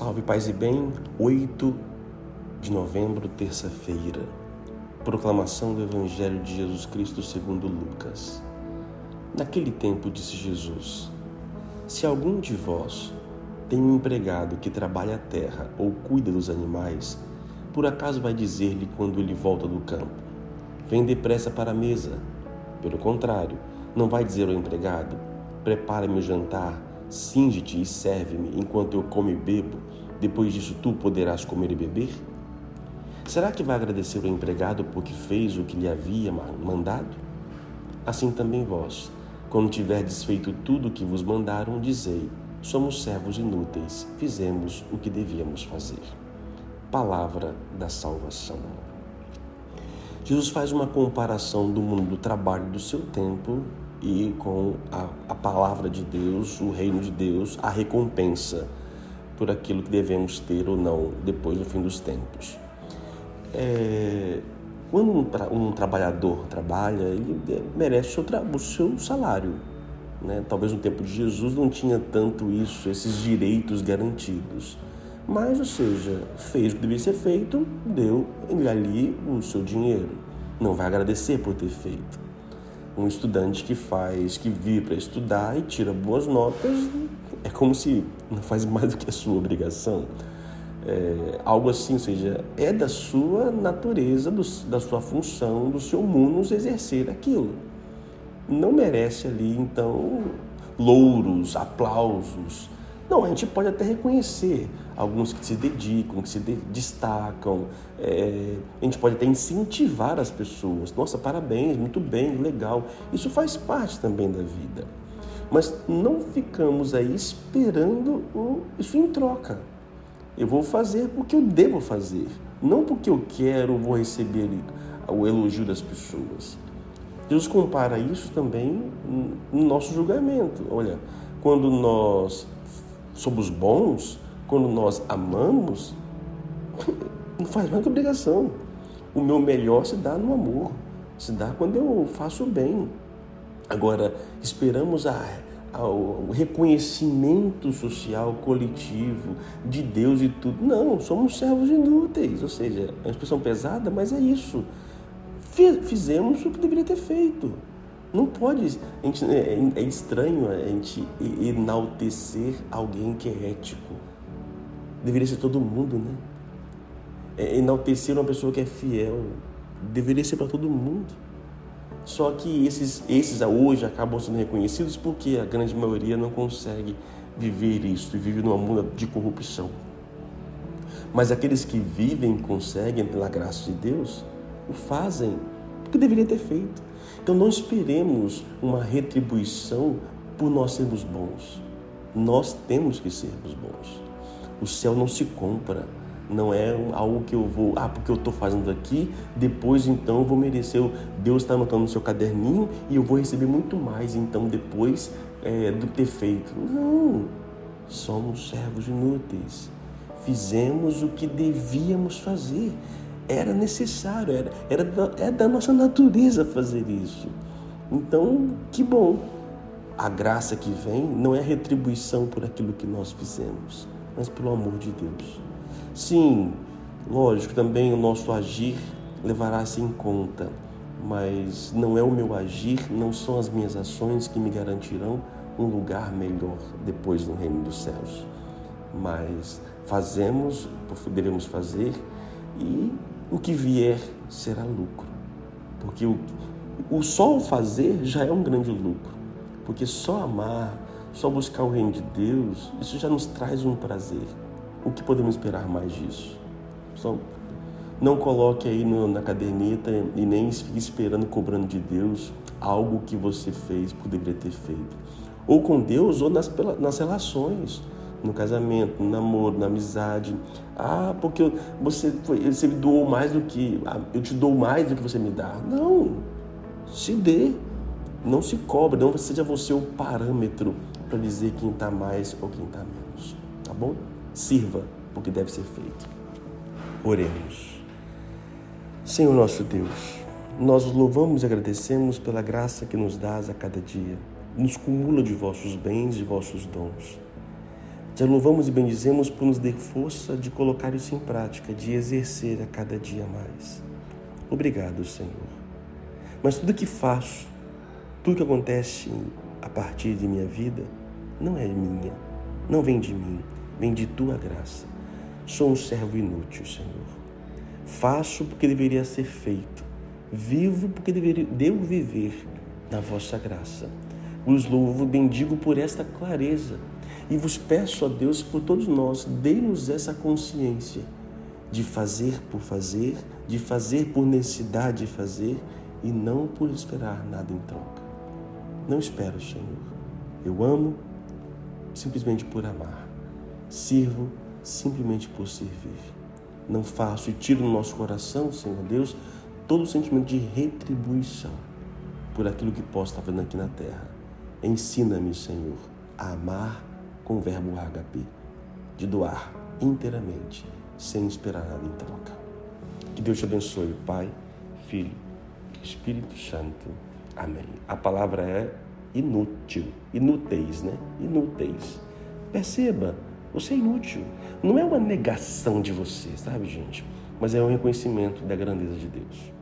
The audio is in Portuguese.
Salve paz e bem, 8 de novembro, terça-feira. Proclamação do Evangelho de Jesus Cristo segundo Lucas. Naquele tempo disse Jesus: Se algum de vós tem um empregado que trabalha a terra ou cuida dos animais, por acaso vai dizer-lhe quando ele volta do campo: Vem depressa para a mesa. Pelo contrário, não vai dizer ao empregado: Prepara-me o jantar Cinge-te e serve-me enquanto eu como e bebo, depois disso tu poderás comer e beber? Será que vai agradecer o empregado porque fez o que lhe havia mandado? Assim também vós, quando tiverdes feito tudo o que vos mandaram, dizei: somos servos inúteis, fizemos o que devíamos fazer. Palavra da salvação. Jesus faz uma comparação do mundo do trabalho do seu tempo e com a, a palavra de Deus, o reino de Deus, a recompensa por aquilo que devemos ter ou não depois do fim dos tempos. É, quando um, tra um, trabalhador trabalha, ele merece o, o seu salário. Né? Talvez no tempo de Jesus não tinha tanto isso, esses direitos garantidos. Mas, ou seja, fez o que devia ser feito, deu ali o seu dinheiro. Não vai agradecer por ter feito um estudante que faz, que vive para estudar e tira boas notas, é como se não faz mais do que a sua obrigação. É, algo assim, ou seja, é da sua natureza, do, da sua função, do seu munus exercer aquilo. Não merece ali, então, louros, aplausos, não, a gente pode até reconhecer alguns que se dedicam, que se de destacam. É, a gente pode até incentivar as pessoas. Nossa, parabéns, muito bem, legal. Isso faz parte também da vida. Mas não ficamos aí esperando isso em troca. Eu vou fazer porque eu devo fazer, não porque eu quero vou receber o elogio das pessoas. Deus compara isso também no nosso julgamento. Olha, quando nós somos bons, quando nós amamos, não faz mais que obrigação. O meu melhor se dá no amor, se dá quando eu faço bem. Agora, esperamos a, a, o reconhecimento social coletivo de Deus e tudo. Não, somos servos inúteis. Ou seja, é uma expressão pesada, mas é isso. Fizemos o que deveria ter feito. Não pode. A gente, é, é estranho a gente enaltecer alguém que é ético. Deveria ser todo mundo, né? É enaltecer uma pessoa que é fiel. Deveria ser para todo mundo. Só que esses, esses hoje acabam sendo reconhecidos porque a grande maioria não consegue viver isso e vive numa mundo de corrupção. Mas aqueles que vivem conseguem, pela graça de Deus, o fazem porque deveria ter feito. Então não esperemos uma retribuição por nós sermos bons. Nós temos que sermos bons. O céu não se compra. Não é algo que eu vou, ah, porque eu estou fazendo aqui, depois então eu vou merecer. Deus está anotando no seu caderninho e eu vou receber muito mais, então depois é, do ter feito. Não, somos servos inúteis. Fizemos o que devíamos fazer era necessário, era, era da, é da nossa natureza fazer isso. Então, que bom. A graça que vem não é retribuição por aquilo que nós fizemos, mas pelo amor de Deus. Sim, lógico, também o nosso agir levará-se em conta, mas não é o meu agir, não são as minhas ações que me garantirão um lugar melhor depois no reino dos céus. Mas fazemos, devemos fazer e o que vier será lucro. Porque o, o só o fazer já é um grande lucro. Porque só amar, só buscar o reino de Deus, isso já nos traz um prazer. O que podemos esperar mais disso? Só não coloque aí no, na caderneta e nem fique esperando, cobrando de Deus algo que você fez porque deveria ter feito. Ou com Deus ou nas, nas relações no casamento, no namoro, na amizade. Ah, porque você, você me doou mais do que. Ah, eu te dou mais do que você me dá. Não. Se dê. Não se cobre. Não seja você o parâmetro para dizer quem está mais ou quem está menos. Tá bom? Sirva porque deve ser feito. Oremos. Senhor nosso Deus, nós os louvamos e agradecemos pela graça que nos dás a cada dia. Nos cumula de vossos bens e vossos dons. Já louvamos e bendizemos por nos dar força de colocar isso em prática, de exercer a cada dia mais. Obrigado, Senhor. Mas tudo que faço, tudo que acontece a partir de minha vida, não é minha, não vem de mim, vem de tua graça. Sou um servo inútil, Senhor. Faço porque deveria ser feito, vivo porque deveria, devo viver na vossa graça. Os louvo, bendigo por esta clareza e vos peço a Deus por todos nós, dê-nos essa consciência de fazer por fazer, de fazer por necessidade de fazer e não por esperar nada em troca. Não espero, Senhor. Eu amo simplesmente por amar. Sirvo simplesmente por servir. Não faço e tiro no nosso coração, Senhor Deus, todo o sentimento de retribuição por aquilo que posso estar fazendo aqui na terra. Ensina-me, Senhor, a amar com o verbo HP, de doar inteiramente, sem esperar nada em troca. Que Deus te abençoe, Pai, Filho, Espírito Santo. Amém. A palavra é inútil, inúteis, né? Inúteis. Perceba, você é inútil. Não é uma negação de você, sabe, gente? Mas é um reconhecimento da grandeza de Deus.